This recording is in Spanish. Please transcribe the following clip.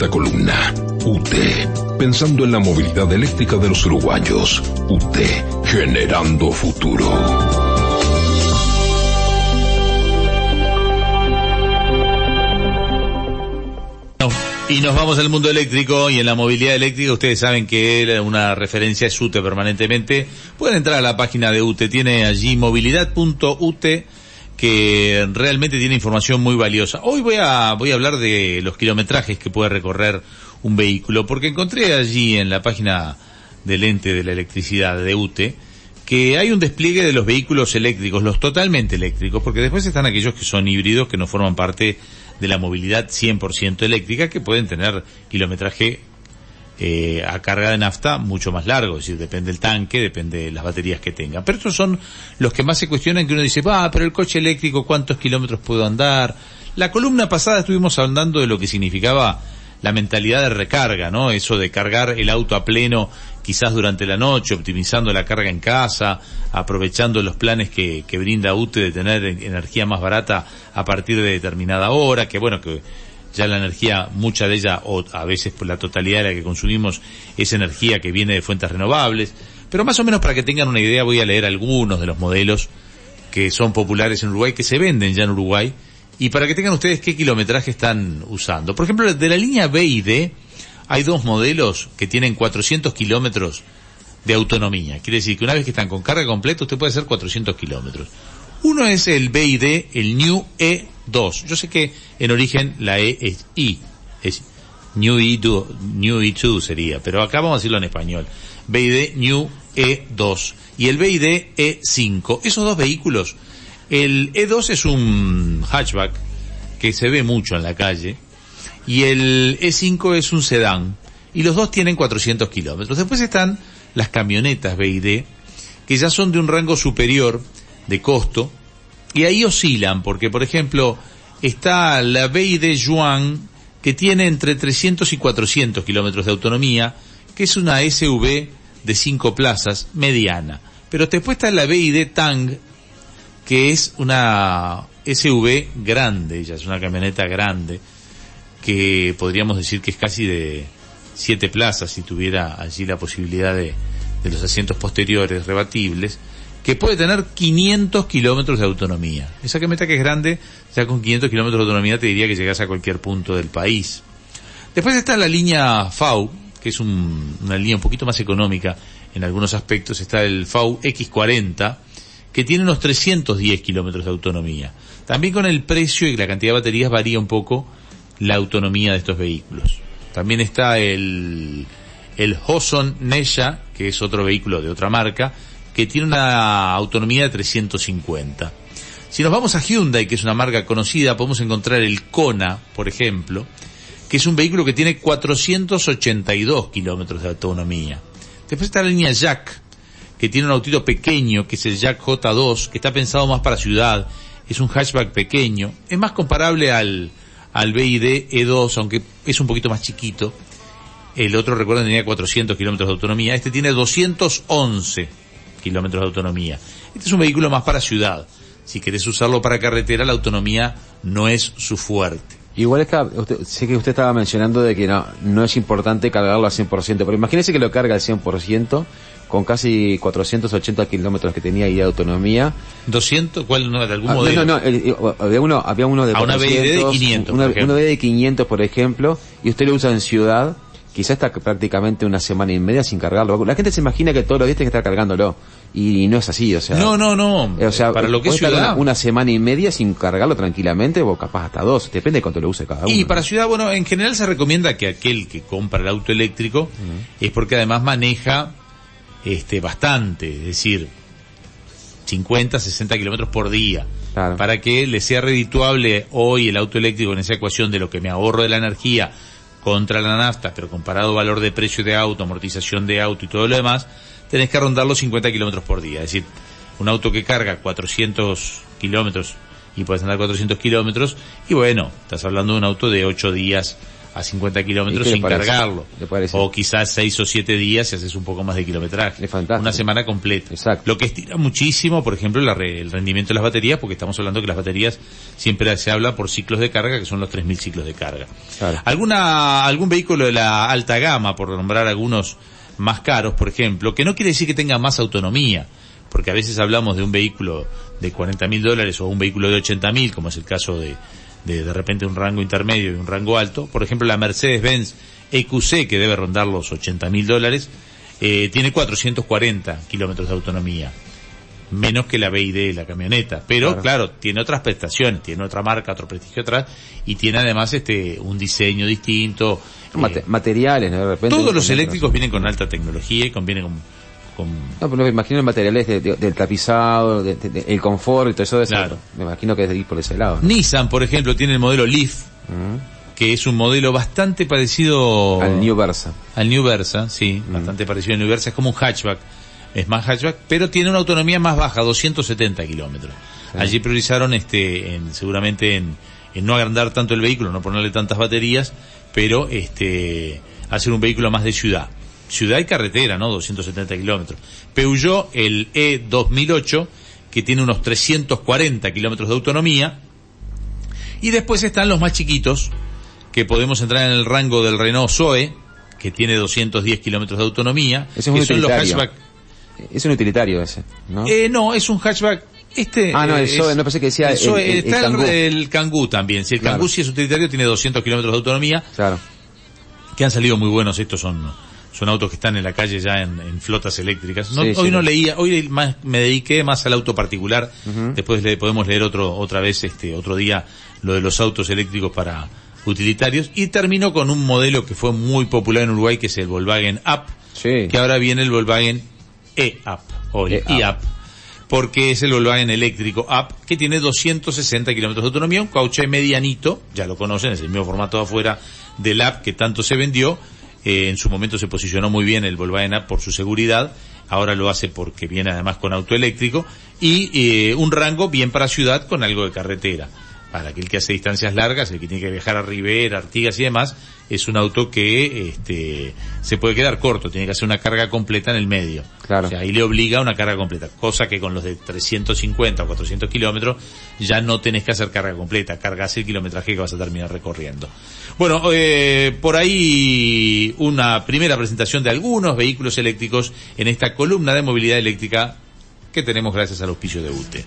Esta columna, UT, pensando en la movilidad eléctrica de los uruguayos. UT, generando futuro. Y nos vamos al mundo eléctrico y en la movilidad eléctrica ustedes saben que una referencia es UTE permanentemente. Pueden entrar a la página de UTE, tiene allí movilidad.ut que realmente tiene información muy valiosa. Hoy voy a, voy a hablar de los kilometrajes que puede recorrer un vehículo, porque encontré allí en la página del ente de la electricidad de UTE que hay un despliegue de los vehículos eléctricos, los totalmente eléctricos, porque después están aquellos que son híbridos, que no forman parte de la movilidad 100% eléctrica, que pueden tener kilometraje eh, a carga de nafta mucho más largo, es decir, depende del tanque, depende de las baterías que tengan. Pero estos son los que más se cuestionan que uno dice, va, pero el coche eléctrico, ¿cuántos kilómetros puedo andar? La columna pasada estuvimos hablando de lo que significaba la mentalidad de recarga, ¿no? Eso de cargar el auto a pleno quizás durante la noche, optimizando la carga en casa, aprovechando los planes que, que brinda UTE de tener energía más barata a partir de determinada hora, que bueno, que ya la energía, mucha de ella, o a veces por la totalidad de la que consumimos, es energía que viene de fuentes renovables. Pero más o menos para que tengan una idea voy a leer algunos de los modelos que son populares en Uruguay, que se venden ya en Uruguay, y para que tengan ustedes qué kilometraje están usando. Por ejemplo, de la línea B y D hay dos modelos que tienen 400 kilómetros de autonomía. Quiere decir que una vez que están con carga completa, usted puede hacer 400 kilómetros. Uno es el BID, el New E2. Yo sé que en origen la E es I, es New E2, New E2 sería, pero acá vamos a decirlo en español. BID New E2 y el BID E5. Esos dos vehículos, el E2 es un hatchback que se ve mucho en la calle y el E5 es un sedán y los dos tienen 400 kilómetros. Después están las camionetas BID que ya son de un rango superior de costo y ahí oscilan porque por ejemplo está la BID Yuan que tiene entre 300 y 400 kilómetros de autonomía que es una SUV de 5 plazas mediana. Pero después está la BID Tang que es una SUV grande ella es una camioneta grande que podríamos decir que es casi de 7 plazas si tuviera allí la posibilidad de, de los asientos posteriores rebatibles que puede tener 500 kilómetros de autonomía. Esa camioneta que es grande, ya con 500 kilómetros de autonomía te diría que llegas a cualquier punto del país. Después está la línea FAU, que es una línea un poquito más económica en algunos aspectos. Está el FAU X40, que tiene unos 310 kilómetros de autonomía. También con el precio y la cantidad de baterías varía un poco la autonomía de estos vehículos. También está el, el Hoson Nesha, que es otro vehículo de otra marca, que tiene una autonomía de 350. Si nos vamos a Hyundai, que es una marca conocida, podemos encontrar el Kona, por ejemplo, que es un vehículo que tiene 482 kilómetros de autonomía. Después está la línea Jack, que tiene un autito pequeño, que es el Jack J2, que está pensado más para ciudad, es un hatchback pequeño, es más comparable al, al BID E2, aunque es un poquito más chiquito. El otro, recuerden, tenía 400 kilómetros de autonomía. Este tiene 211 kilómetros de autonomía. Este es un vehículo más para ciudad. Si querés usarlo para carretera, la autonomía no es su fuerte. Igual está, usted, sé que usted estaba mencionando de que no, no es importante cargarlo al 100%, pero imagínese que lo carga al 100% con casi 480 kilómetros que tenía ahí de autonomía. ¿200? ¿Cuál? No, ¿De algún ah, modelo? No, no, el, había uno, había uno de a una BD de 500, una, uno de 500, por ejemplo, y usted lo usa en ciudad, quizá está prácticamente una semana y media sin cargarlo. La gente se imagina que todos los días tiene que estar cargándolo. Y no es así, o sea. No, no, no. O sea, para lo que es ciudad. Una, semana y media sin cargarlo tranquilamente, o capaz hasta dos. Depende de cuánto lo use cada uno. Y para ciudad, bueno, en general se recomienda que aquel que compra el auto eléctrico es porque además maneja este bastante, es decir, 50, 60 kilómetros por día. Para que le sea redituable hoy el auto eléctrico en esa ecuación de lo que me ahorro de la energía contra la nafta, pero comparado valor de precio de auto, amortización de auto y todo lo demás, tenés que rondar los 50 kilómetros por día. Es decir, un auto que carga 400 kilómetros y puedes andar 400 kilómetros, y bueno, estás hablando de un auto de 8 días a 50 kilómetros ¿Y qué le sin parece? cargarlo. O quizás 6 o 7 días si haces un poco más de kilometraje. Es fantástico. Una semana completa. Exacto. Lo que estira muchísimo, por ejemplo, la re- el rendimiento de las baterías, porque estamos hablando que las baterías siempre se habla por ciclos de carga, que son los 3.000 ciclos de carga. Claro. Alguna, algún vehículo de la alta gama, por nombrar algunos más caros, por ejemplo, que no quiere decir que tenga más autonomía, porque a veces hablamos de un vehículo de 40 mil dólares o un vehículo de 80 mil, como es el caso de, de de repente un rango intermedio y un rango alto. Por ejemplo, la Mercedes-Benz EQC, que debe rondar los 80 mil dólares, eh, tiene 440 kilómetros de autonomía menos que la BID, la camioneta. Pero Claro. claro. tiene otras prestaciones, tiene otra marca, otro prestigio atrás, y tiene además este, un diseño distinto. Mate- Eh, materiales, ¿no? De repente. todos los eléctricos vienen con alta tecnología y convienen con, con No, pero me imagino el materiales de- de- del tapizado, de- el confort y todo eso. de Claro. Me imagino que es de ir por ese lado. ¿no? Nissan, por ejemplo, tiene el modelo Leaf, Mm. que es un modelo bastante parecido Al New Versa. al New Versa, sí, bastante parecido al New Versa, es como un hatchback, es más hatchback, pero tiene una autonomía más baja, 270 kilómetros. Allí priorizaron este, en, seguramente en, en no agrandar tanto el vehículo, no ponerle tantas baterías, pero este, hacer un vehículo más de ciudad. Ciudad y carretera, ¿no? 270 kilómetros. Peugeot, el E2008, que tiene unos 340 kilómetros de autonomía, y después están los más chiquitos, que podemos entrar en el rango del Renault Zoe, que tiene 210 kilómetros de autonomía, Ese es un que son los utilitario. hatchback. Es un utilitario ese, ¿no? Eh, no, es un hatchback. Este, Ah, no, el eh, Zoe, es- no pensé que decía el- Zoe, el- el está Kangoo. el Kangoo también. Si el Claro. Kangoo si es utilitario tiene 200 kilómetros de autonomía, Claro. que han salido muy buenos. Estos son, son autos que están en la calle ya en, en flotas eléctricas. No- Sí, hoy sí. no leía, hoy más, me dediqué más al auto particular. Después le podemos leer otro, otra vez, este, otro día, lo de los autos eléctricos para utilitarios. Y termino con un modelo que fue muy popular en Uruguay, que es el Volkswagen Up, Sí. que ahora viene el Volkswagen E-Up, o el E-Up. Porque es el Volkswagen eléctrico Up, que tiene 260 kilómetros de autonomía, un cauché medianito, ya lo conocen, es el mismo formato de afuera del Up que tanto se vendió, eh, en su momento se posicionó muy bien el Volkswagen Up por su seguridad, ahora lo hace porque viene además con auto eléctrico, y eh, un rango bien para ciudad con algo de carretera. Para aquel que hace distancias largas, el que tiene que viajar a Rivera, Artigas y demás, es un auto que este, se puede quedar corto, tiene que hacer una carga completa en el medio. Claro. O sea, ahí le obliga a una carga completa, cosa que con los de 350 o 400 kilómetros ya no tenés que hacer carga completa, cargas el kilometraje que vas a terminar recorriendo. Bueno, eh, por ahí una primera presentación de algunos vehículos eléctricos en esta columna de movilidad eléctrica que tenemos gracias al auspicio de UTE.